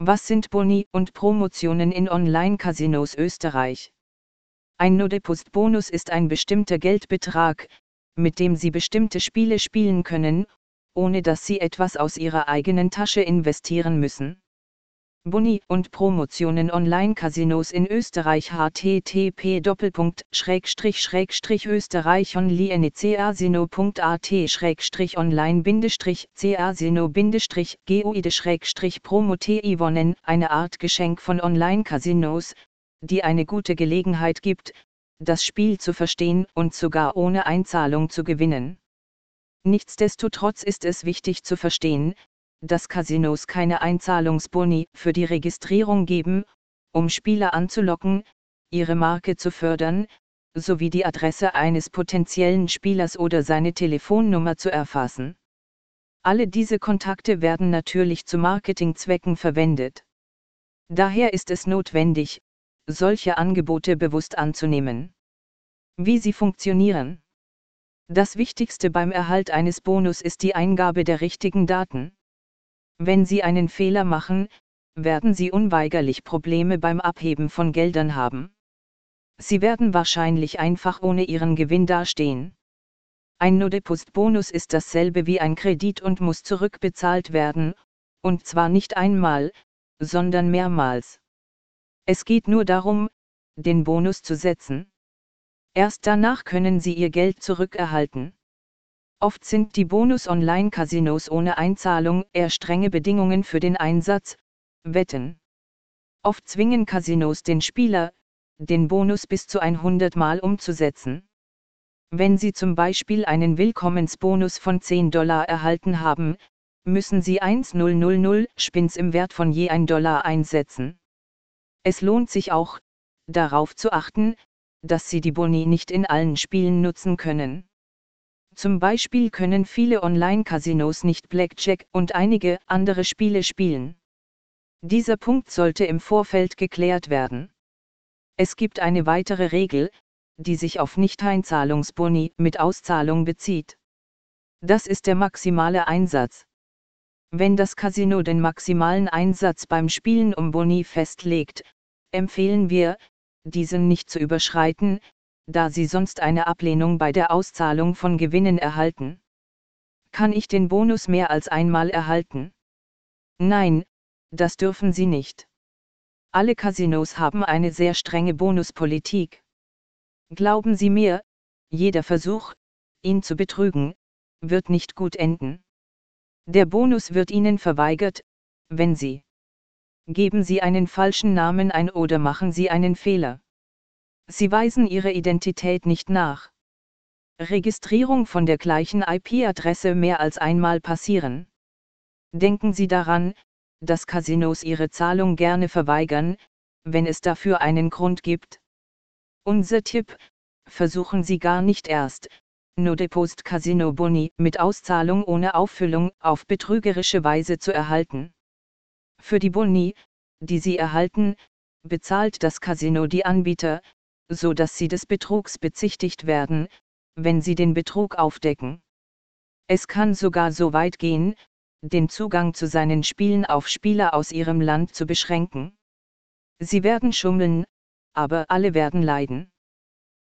Was sind Boni und Promotionen in Online-Casinos Österreich? Ein Nodepust-Bonus ist ein bestimmter Geldbetrag, mit dem Sie bestimmte Spiele spielen können, ohne dass Sie etwas aus Ihrer eigenen Tasche investieren müssen. Boni und Promotionen Online-Casinos in Österreich http österreich online casino guide promote Ivonen eine Art Geschenk von Online-Casinos, die eine gute Gelegenheit gibt, das Spiel zu verstehen und sogar ohne Einzahlung zu gewinnen. Nichtsdestotrotz ist es wichtig zu verstehen, dass Casinos keine Einzahlungsboni für die Registrierung geben, um Spieler anzulocken, ihre Marke zu fördern, sowie die Adresse eines potenziellen Spielers oder seine Telefonnummer zu erfassen. Alle diese Kontakte werden natürlich zu Marketingzwecken verwendet. Daher ist es notwendig, solche Angebote bewusst anzunehmen. Wie sie funktionieren. Das Wichtigste beim Erhalt eines Bonus ist die Eingabe der richtigen Daten. Wenn Sie einen Fehler machen, werden Sie unweigerlich Probleme beim Abheben von Geldern haben. Sie werden wahrscheinlich einfach ohne Ihren Gewinn dastehen. Ein Nodepust-Bonus ist dasselbe wie ein Kredit und muss zurückbezahlt werden, und zwar nicht einmal, sondern mehrmals. Es geht nur darum, den Bonus zu setzen. Erst danach können Sie Ihr Geld zurückerhalten. Oft sind die Bonus-Online-Casinos ohne Einzahlung eher strenge Bedingungen für den Einsatz, Wetten. Oft zwingen Casinos den Spieler, den Bonus bis zu 100 Mal umzusetzen. Wenn Sie zum Beispiel einen Willkommensbonus von 10 Dollar erhalten haben, müssen Sie 1000 Spins im Wert von je 1 Dollar einsetzen. Es lohnt sich auch, darauf zu achten, dass Sie die Boni nicht in allen Spielen nutzen können. Zum Beispiel können viele Online-Casinos nicht Blackjack und einige andere Spiele spielen. Dieser Punkt sollte im Vorfeld geklärt werden. Es gibt eine weitere Regel, die sich auf Nichteinzahlungsboni mit Auszahlung bezieht. Das ist der maximale Einsatz. Wenn das Casino den maximalen Einsatz beim Spielen um Boni festlegt, empfehlen wir, diesen nicht zu überschreiten, da sie sonst eine Ablehnung bei der Auszahlung von Gewinnen erhalten. Kann ich den Bonus mehr als einmal erhalten? Nein, das dürfen sie nicht. Alle Casinos haben eine sehr strenge Bonuspolitik. Glauben Sie mir, jeder Versuch, ihn zu betrügen, wird nicht gut enden. Der Bonus wird Ihnen verweigert, wenn Sie Geben Sie einen falschen Namen ein oder machen Sie einen Fehler. Sie weisen Ihre Identität nicht nach. Registrierung von der gleichen IP-Adresse mehr als einmal passieren. Denken Sie daran, dass Casinos Ihre Zahlung gerne verweigern, wenn es dafür einen Grund gibt. Unser Tipp, versuchen Sie gar nicht erst, No Depost Casino Boni mit Auszahlung ohne Auffüllung auf betrügerische Weise zu erhalten. Für die Boni, die sie erhalten, bezahlt das Casino die Anbieter, so dass sie des Betrugs bezichtigt werden, wenn sie den Betrug aufdecken. Es kann sogar so weit gehen, den Zugang zu seinen Spielen auf Spieler aus ihrem Land zu beschränken. Sie werden schummeln, aber alle werden leiden.